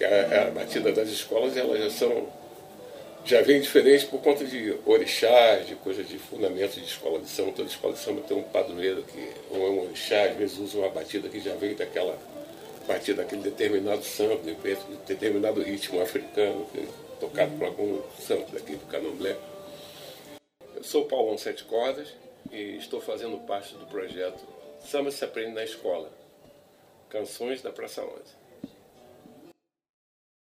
que a, a batida das escolas elas já são já vem diferente por conta de orixás, de coisas de fundamentos de escola de samba. Toda escola de samba tem um padroeiro que ou é um orixá, às vezes usa uma batida que já vem daquela batida daquele determinado samba, de determinado ritmo africano, é tocado por algum samba daqui do candomblé. Eu sou Paulão Sete Cordas e estou fazendo parte do projeto Samba se aprende na escola. Canções da Praça 11.